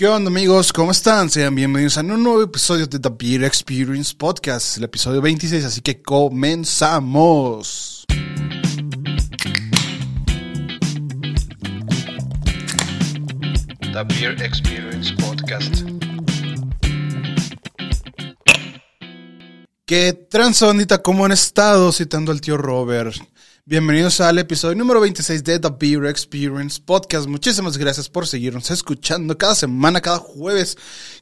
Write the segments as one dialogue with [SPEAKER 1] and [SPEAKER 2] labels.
[SPEAKER 1] ¿Qué onda amigos? ¿Cómo están? Sean bienvenidos a un nuevo episodio de The Beer Experience Podcast, el episodio 26, así que comenzamos.
[SPEAKER 2] The Beer Experience Podcast.
[SPEAKER 1] ¿Qué transondita? ¿Cómo han estado? Citando al tío Robert. Bienvenidos al episodio número 26 de The Beer Experience Podcast. Muchísimas gracias por seguirnos escuchando cada semana, cada jueves.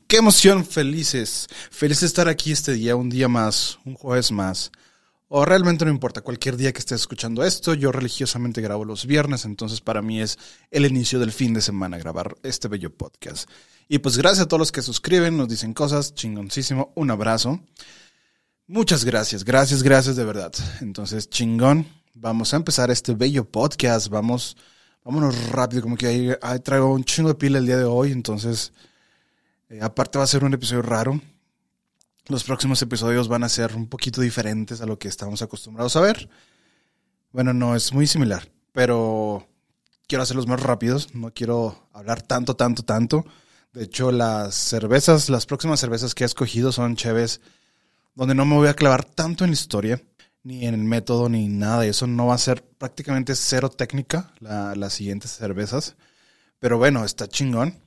[SPEAKER 1] Qué emoción, felices. Feliz de estar aquí este día, un día más, un jueves más. O realmente no importa, cualquier día que estés escuchando esto, yo religiosamente grabo los viernes, entonces para mí es el inicio del fin de semana grabar este bello podcast. Y pues gracias a todos los que suscriben, nos dicen cosas, chingoncísimo, un abrazo. Muchas gracias, gracias, gracias de verdad. Entonces, chingón, vamos a empezar este bello podcast, vamos, vámonos rápido, como que ahí, traigo un chingo de pila el día de hoy, entonces, eh, aparte va a ser un episodio raro. Los próximos episodios van a ser un poquito diferentes a lo que estamos acostumbrados a ver. Bueno, no, es muy similar, pero quiero hacerlos más rápidos, no quiero hablar tanto, tanto, tanto. De hecho, las cervezas, las próximas cervezas que he escogido son cheves donde no me voy a clavar tanto en la historia, ni en el método, ni nada de eso. No va a ser prácticamente cero técnica la- las siguientes cervezas. Pero bueno, está chingón.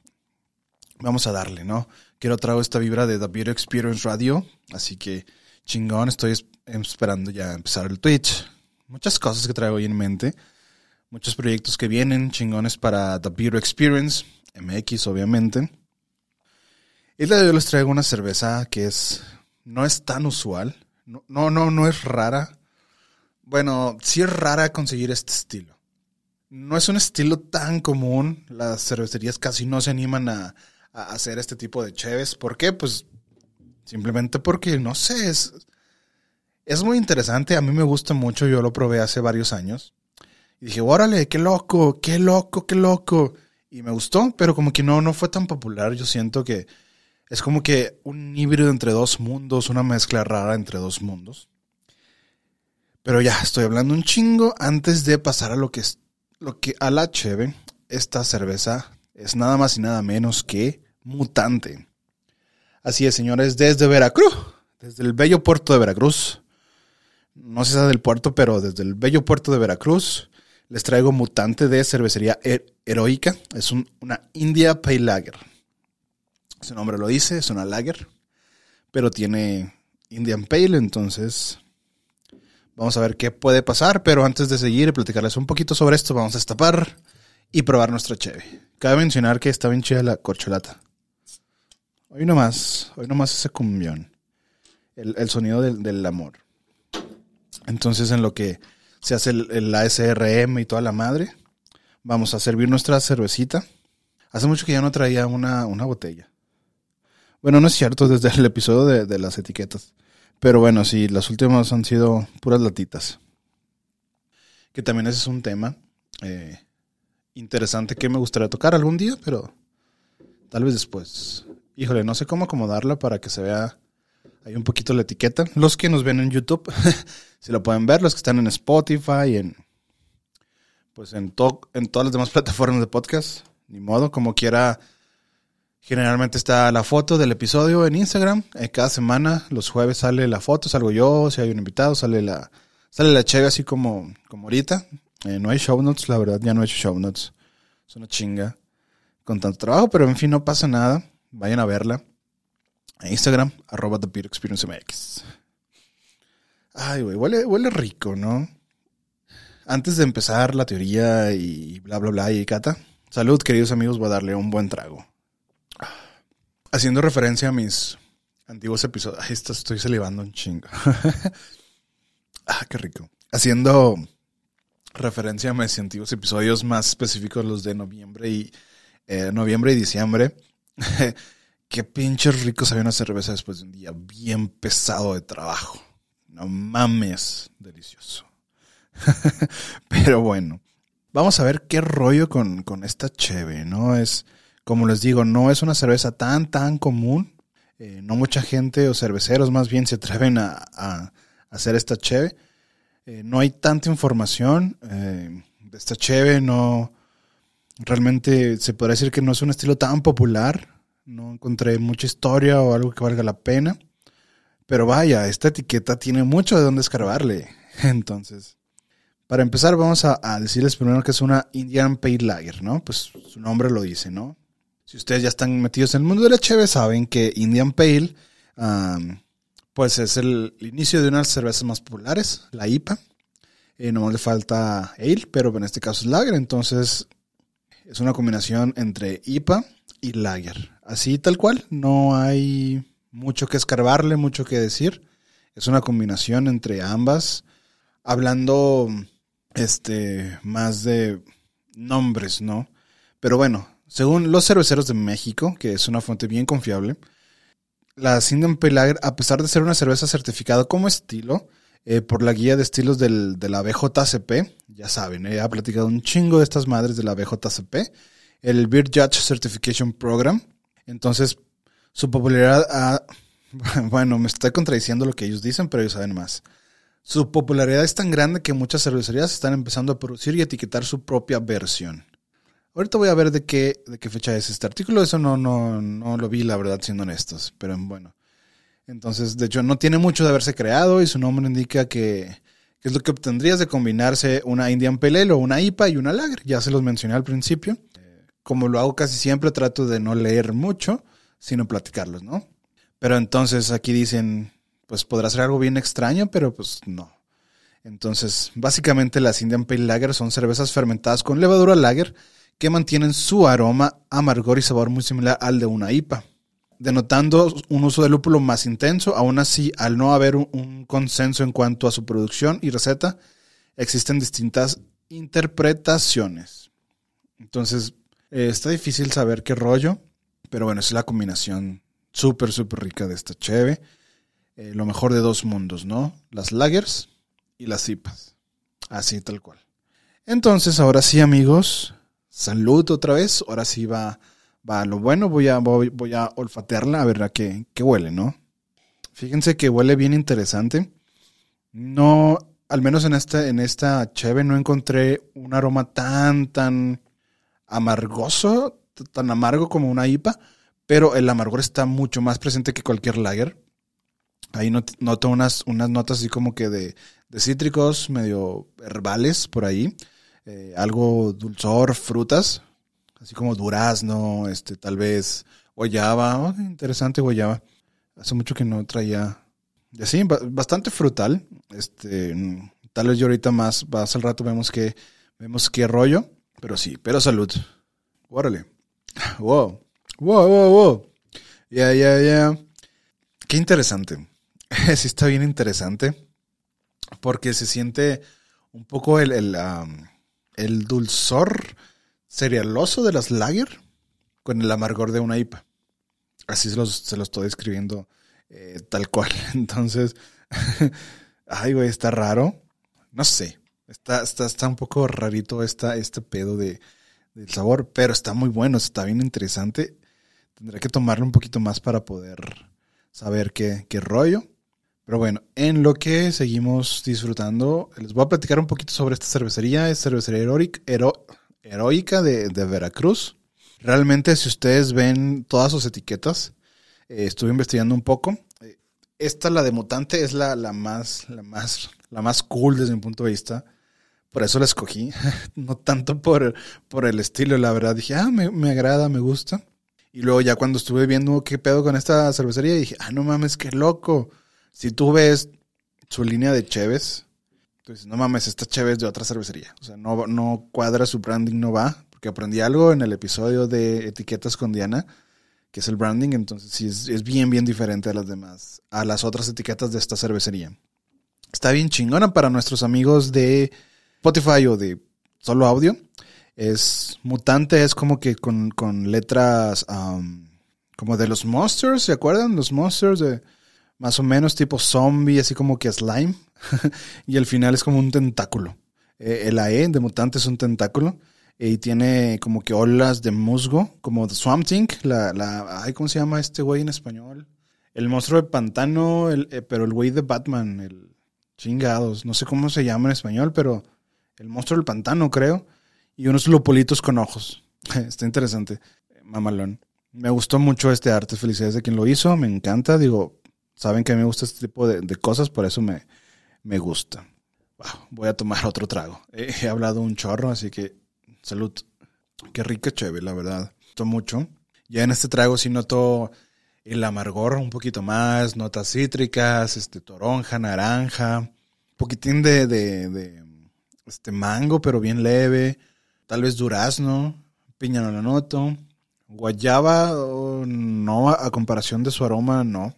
[SPEAKER 1] Vamos a darle, ¿no? Quiero traer esta vibra de The Beer Experience Radio. Así que chingón, estoy es- esperando ya empezar el Twitch. Muchas cosas que traigo hoy en mente. Muchos proyectos que vienen, chingones para The Beer Experience. MX, obviamente. Y día de hoy les traigo una cerveza que es no es tan usual. No, no, no, no es rara. Bueno, sí es rara conseguir este estilo. No es un estilo tan común. Las cervecerías casi no se animan a, hacer este tipo de cheves. ¿Por qué? Pues simplemente porque, no sé, es, es muy interesante. A mí me gusta mucho. Yo lo probé hace varios años. Y dije, órale, qué loco, qué loco, qué loco. Y me gustó, pero como que no, no fue tan popular. Yo siento que es como que un híbrido entre dos mundos, una mezcla rara entre dos mundos. Pero ya, estoy hablando un chingo antes de pasar a lo que es lo que a la. Esta cerveza es nada más y nada menos que mutante. Así es, señores, desde Veracruz, desde el bello puerto de Veracruz. No sé si del puerto, pero desde el bello puerto de Veracruz les traigo mutante de cervecería Her- heroica. Es un- una India Pale Lager. Su nombre lo dice, es una lager, pero tiene Indian Pale, entonces vamos a ver qué puede pasar, pero antes de seguir y platicarles un poquito sobre esto, vamos a destapar y probar nuestra cheve. Cabe mencionar que está bien chida la corcholata. Hoy nomás, hoy nomás ese cumbión, el, el sonido del, del amor. Entonces en lo que se hace el, el ASRM y toda la madre, vamos a servir nuestra cervecita. Hace mucho que ya no traía una, una botella. Bueno, no es cierto, desde el episodio de, de las etiquetas. Pero bueno, sí, las últimas han sido puras latitas. Que también ese es un tema eh, interesante que me gustaría tocar algún día, pero tal vez después. Híjole, no sé cómo acomodarla para que se vea ahí un poquito la etiqueta. Los que nos ven en YouTube, si lo pueden ver, los que están en Spotify, en pues en, to- en todas las demás plataformas de podcast, ni modo, como quiera. Generalmente está la foto del episodio en Instagram. Eh, cada semana, los jueves sale la foto, salgo yo, si hay un invitado, sale la, sale la cheve así como, como ahorita. Eh, no hay show notes, la verdad, ya no he hecho show notes. Es una chinga con tanto trabajo, pero en fin, no pasa nada. Vayan a verla. En Instagram, arroba The Beer Experience MX. Ay, güey, huele, huele rico, ¿no? Antes de empezar la teoría y bla, bla, bla, y cata, salud, queridos amigos, voy a darle un buen trago. Haciendo referencia a mis antiguos episodios. Ay, esto estoy salivando un chingo. ah, qué rico. Haciendo referencia a mis antiguos episodios más específicos, los de noviembre y eh, noviembre y diciembre. qué pinches rico sabía una cerveza después de un día bien pesado de trabajo. No mames, delicioso. Pero bueno, vamos a ver qué rollo con, con esta cheve, ¿no? Es, como les digo, no es una cerveza tan, tan común. Eh, no mucha gente o cerveceros más bien se atreven a, hacer esta cheve. Eh, no hay tanta información eh, de esta cheve, no... Realmente se podría decir que no es un estilo tan popular no encontré mucha historia o algo que valga la pena. Pero vaya, esta etiqueta tiene mucho de dónde escarbarle. Entonces, para empezar, vamos a, a, decirles primero que es una Indian Pale Lager, ¿no? Pues su nombre lo dice, ¿no? Si ustedes ya están metidos en el mundo de la cheve, saben que Indian Pale, pues es el, inicio de una de las cervezas más populares, la IPA. Eh, no le falta ale, pero en este caso es lager, entonces es una combinación entre IPA y lager. Así tal cual, no hay mucho que escarbarle, mucho que decir. Es una combinación entre ambas. Hablando este más de nombres, ¿no? Pero bueno, según los cerveceros de México, que es una fuente bien confiable, la Indian Pale a pesar de ser una cerveza certificada como estilo, eh, por la guía de estilos del, de la BJCP, ya saben, he platicado un chingo de estas madres de la BJCP, el Beer Judge Certification Program. Entonces, su popularidad ha, bueno, me estoy contradiciendo lo que ellos dicen, pero ellos saben más. Su popularidad es tan grande que muchas cervecerías están empezando a producir y etiquetar su propia versión. Ahorita voy a ver de qué, de qué fecha es este artículo. Eso no, no, no lo vi, la verdad, siendo honestos. Pero bueno. Entonces, de hecho, no tiene mucho de haberse creado y su nombre indica que, es lo que obtendrías de combinarse una Indian Pale Ale o una IPA y una Lager. Ya se los mencioné al principio. Como lo hago casi siempre, trato de no leer mucho, sino platicarlos, ¿no? Pero entonces aquí dicen, pues podrá ser algo bien extraño, pero pues no. Entonces, básicamente las Indian Pale Lager son cervezas fermentadas con levadura lager que mantienen su aroma, amargor y sabor muy similar al de una IPA, denotando un uso de lúpulo más intenso. Aún así, al no haber un, consenso en cuanto a su producción y receta, existen distintas interpretaciones. Entonces, eh, está difícil saber qué rollo, pero bueno, es la combinación súper, súper rica de esta cheve. Eh, lo mejor de dos mundos, ¿no? Las lagers y las IPAs. Así, tal cual. Entonces, ahora sí, amigos, salud otra vez. Ahora sí va, va lo bueno. Voy a, voy, a olfatearla a ver a qué, qué huele, ¿no? Fíjense que huele bien interesante. No, al menos en esta, en esta cheve no encontré un aroma tan, tan amargoso, tan amargo como una IPA, pero el amargor está mucho más presente que cualquier lager. Ahí noto unas, unas notas así como que de, de cítricos, medio herbales por ahí. Eh, algo dulzor, frutas, así como durazno, este, tal vez guayaba, oh, interesante guayaba. Hace mucho que no traía, así, bastante frutal. Este, tal vez yo ahorita más, más al rato vemos que, vemos qué rollo, pero sí, pero salud. Órale. Wow. Wow, wow, wow. Ya, ya, ya. Qué interesante. sí está bien interesante. Porque se siente un poco el, el, el dulzor cerealoso de las lager con el amargor de una IPA. Así se se estoy describiendo eh, tal cual. Entonces, ay, güey, está raro. No sé. Está, está, está un poco rarito esta, este pedo de, del sabor, pero está muy bueno, está bien interesante. Tendré que tomarlo un poquito más para poder saber qué, qué rollo. Pero bueno, en lo que seguimos disfrutando, les voy a platicar un poquito sobre esta cervecería. Es cervecería heroica de, Veracruz. Realmente, si ustedes ven todas sus etiquetas, eh, estuve investigando un poco. Eh, esta, la de Mutante, es la, la, más, la, más, la más cool desde mi punto de vista. Por eso la escogí. no tanto por, por el estilo, la verdad. Dije, ah, me, me agrada, me gusta. Y luego ya cuando estuve viendo qué pedo con esta cervecería, dije, ah, no mames, qué loco si tú ves su línea de Cheves, tú dices, no mames, esta Cheves de otra cervecería. O sea, no, no cuadra su branding, no va. Porque aprendí algo en el episodio de etiquetas con Diana, que es el branding, entonces sí es, bien, bien diferente a las demás, a las otras etiquetas de esta cervecería. Está bien chingona para nuestros amigos de Spotify o de solo audio. Es mutante, es como que con, con letras como de los monsters, ¿se acuerdan? Los monsters de más o menos tipo zombie, así como que slime. y el final es como un tentáculo. Eh, el AE de mutante es un tentáculo. y tiene como que olas de musgo, como de Swamp Thing. La, la, ay, ¿Cómo se llama este güey en español? El monstruo de pantano, el, eh, pero el güey de Batman, el chingados. No sé cómo se llama en español, pero el monstruo del pantano, creo. Y unos lopolitos con ojos. Está interesante. Mamalón. Me gustó mucho este arte. Felicidades de quien lo hizo. Me encanta. Digo, saben que a mí me gusta este tipo de, de cosas, por eso me, me gusta. Wow, voy a tomar otro trago. He, hablado un chorro, así que salud. Qué rica chévere, la verdad. Gustó mucho. Ya en este trago sí noto el amargor un poquito más, notas cítricas, este toronja, naranja, un poquitín de, de, de este mango, pero bien leve, tal vez durazno, piña no la noto, guayaba oh, no, a comparación de su aroma no,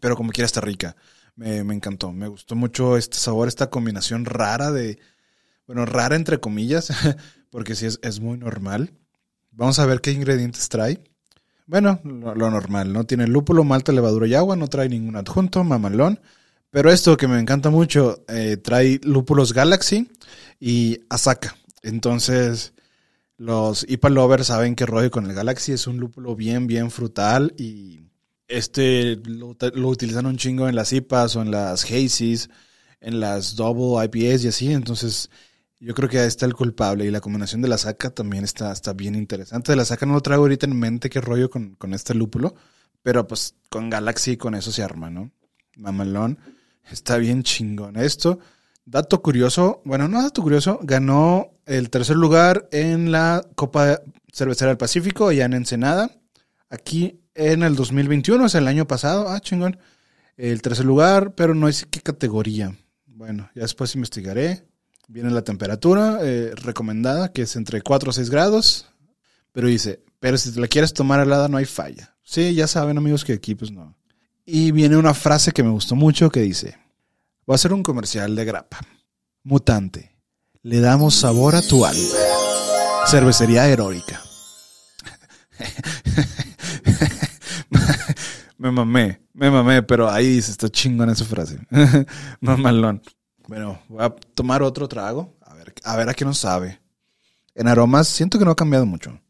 [SPEAKER 1] pero como quiera está rica. Me, me encantó, me gustó mucho este sabor, esta combinación rara de, bueno, rara entre comillas, porque sí es, es muy normal. Vamos a ver qué ingredientes trae. Bueno, lo, normal, ¿no? Tiene lúpulo, malta, levadura y agua, no trae ningún adjunto, mamalón. Pero esto que me encanta mucho, eh, trae lúpulos Galaxy y Asaka. Entonces, los IPA lovers saben que rollo con el Galaxy es un lúpulo bien, bien frutal y este lo, utilizan un chingo en las IPAs o en las Hazies, en las Double IPAs y así. Entonces, yo creo que ahí está el culpable. Y la combinación de la saca también está, está bien interesante. De la saca no lo traigo ahorita en mente qué rollo con, con este lúpulo. Pero pues con Galaxy con eso se arma, ¿no? Mamalón. Está bien chingón esto. Dato curioso, bueno, no dato curioso, ganó el tercer lugar en la Copa Cervecera del Pacífico, allá en Ensenada. Aquí en el 2021, o sea, el año pasado. Ah, chingón. El tercer lugar, pero no dice qué categoría. Bueno, ya después investigaré. Viene la temperatura eh, recomendada, que es entre 4 o 6 grados. Pero dice, pero si te la quieres tomar helada no hay falla. Sí, ya saben amigos que aquí pues no. Y viene una frase que me gustó mucho que dice, va a ser un comercial de grapa. Mutante, le damos sabor a tu alma. Cervecería heroica. Me mamé, me mamé, pero ahí se está chingón esa frase. Mamalón. Bueno, voy a tomar otro trago, a ver, a ver a qué nos sabe. En aromas, siento que no ha cambiado mucho.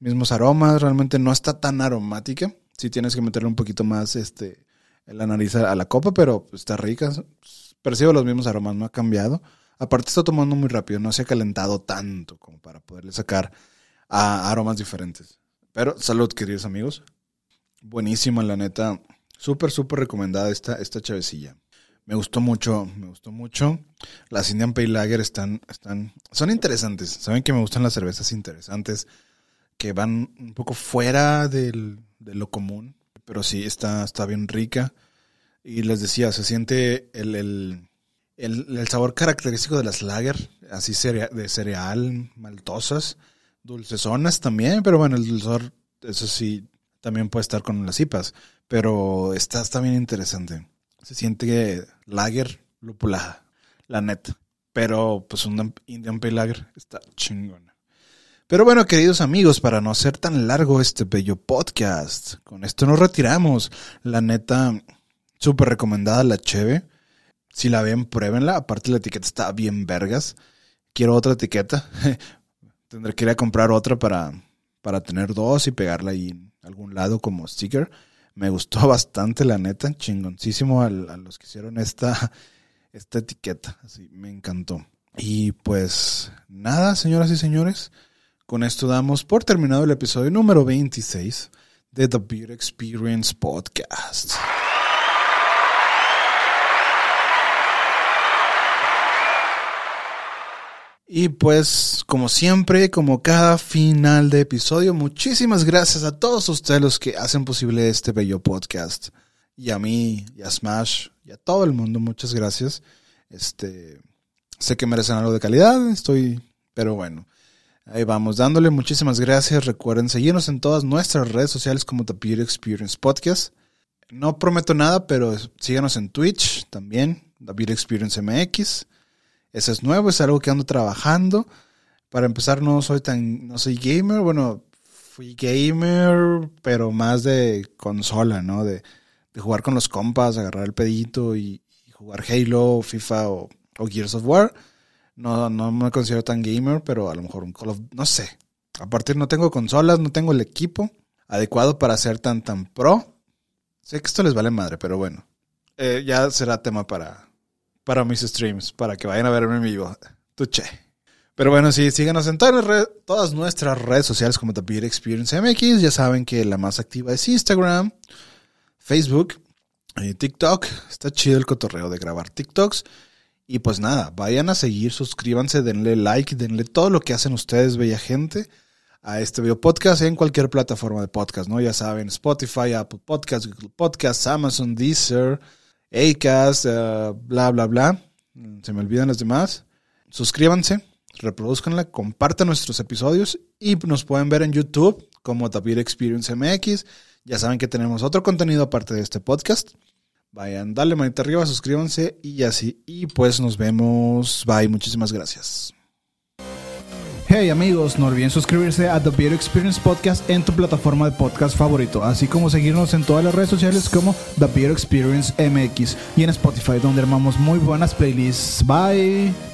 [SPEAKER 1] Mismos aromas, realmente no está tan aromática. Sí tienes que meterle un poquito más este, en la nariz a la copa, pero está rica. Percibo los mismos aromas, no ha cambiado. Aparte está tomando muy rápido, no se ha calentado tanto como para poderle sacar aromas diferentes. Pero salud, queridos amigos. Buenísima, la neta. Súper, súper recomendada esta, esta chavecilla. Me gustó mucho, me gustó mucho. Las Indian Pale Lager están, están, son interesantes. Saben que me gustan las cervezas interesantes, que van un poco fuera del, de lo común. Pero sí, está, está bien rica. Y les decía, se siente el, el, el, sabor característico de las lager, así de cereal, maltosas, dulcezonas también, pero bueno, el dulzor, eso sí, también puede estar con las IPAs. Pero está, está bien interesante. Se siente lager lupulada, la neta. Pero pues un Indian Pale Lager está chingona. Pero bueno, queridos amigos, para no ser tan largo este bello podcast, con esto nos retiramos. La neta, súper recomendada la cheve. Si la ven, pruébenla. Aparte la etiqueta está bien vergas. Quiero otra etiqueta. Tendré que ir a comprar otra para, para tener dos y pegarla ahí algún lado como sticker. Me gustó bastante, la neta. Chingoncísimo al- a, los que hicieron esta, esta etiqueta. Así, me encantó. Y pues nada, señoras y señores. Con esto damos por terminado el episodio número 26 de The Beer Experience Podcast. Y pues, como siempre, como cada final de episodio, muchísimas gracias a todos ustedes los que hacen posible este bello podcast. Y a mí, y a Smash, y a todo el mundo, muchas gracias. Este, sé que merecen algo de calidad, estoy, pero bueno. Ahí vamos dándole, muchísimas gracias. Recuerden seguirnos en todas nuestras redes sociales como The Beer Experience Podcast. No prometo nada, pero síganos en Twitch también, The Beer Experience MX. Eso es nuevo, es algo que ando trabajando. Para empezar, no soy tan, no soy gamer, bueno, fui gamer, pero más de consola, ¿no? De, de jugar con los compas, agarrar el pedito y, jugar Halo, FIFA o, o Gears of War. No, no me considero tan gamer, pero a lo mejor un Call of, no sé. Aparte no tengo consolas, no tengo el equipo adecuado para ser tan, tan pro. Sé que esto les vale madre, pero bueno. Eh, ya será tema para, para mis streams, para que vayan a verme en vivo. Tuche. Pero bueno, sí, síganos en todas, todas nuestras redes sociales como The Beer Experience MX. Ya saben que la más activa es Instagram, Facebook, eh, TikTok. Está chido el cotorreo de grabar TikToks. Y pues nada, vayan a seguir, suscríbanse, denle like, denle todo lo que hacen ustedes, bella gente, a este video podcast en cualquier plataforma de podcast, ¿no? Ya saben, Spotify, Apple Podcasts, Google Podcasts, Amazon, Deezer, Acast, eh, bla, bla, bla. Se me olvidan las demás. Suscríbanse, reproduzcanla, compartan nuestros episodios y nos pueden ver en YouTube como Beer Experience MX. Ya saben que tenemos otro contenido aparte de este podcast. Vayan, dale manita arriba, suscríbanse y así. Y pues nos vemos. Bye, muchísimas gracias.
[SPEAKER 3] Hey amigos, no olviden suscribirse a The Beer Experience Podcast en tu plataforma de podcast favorito, así como seguirnos en todas las redes sociales como The Beer Experience MX y en Spotify donde armamos muy buenas playlists. Bye.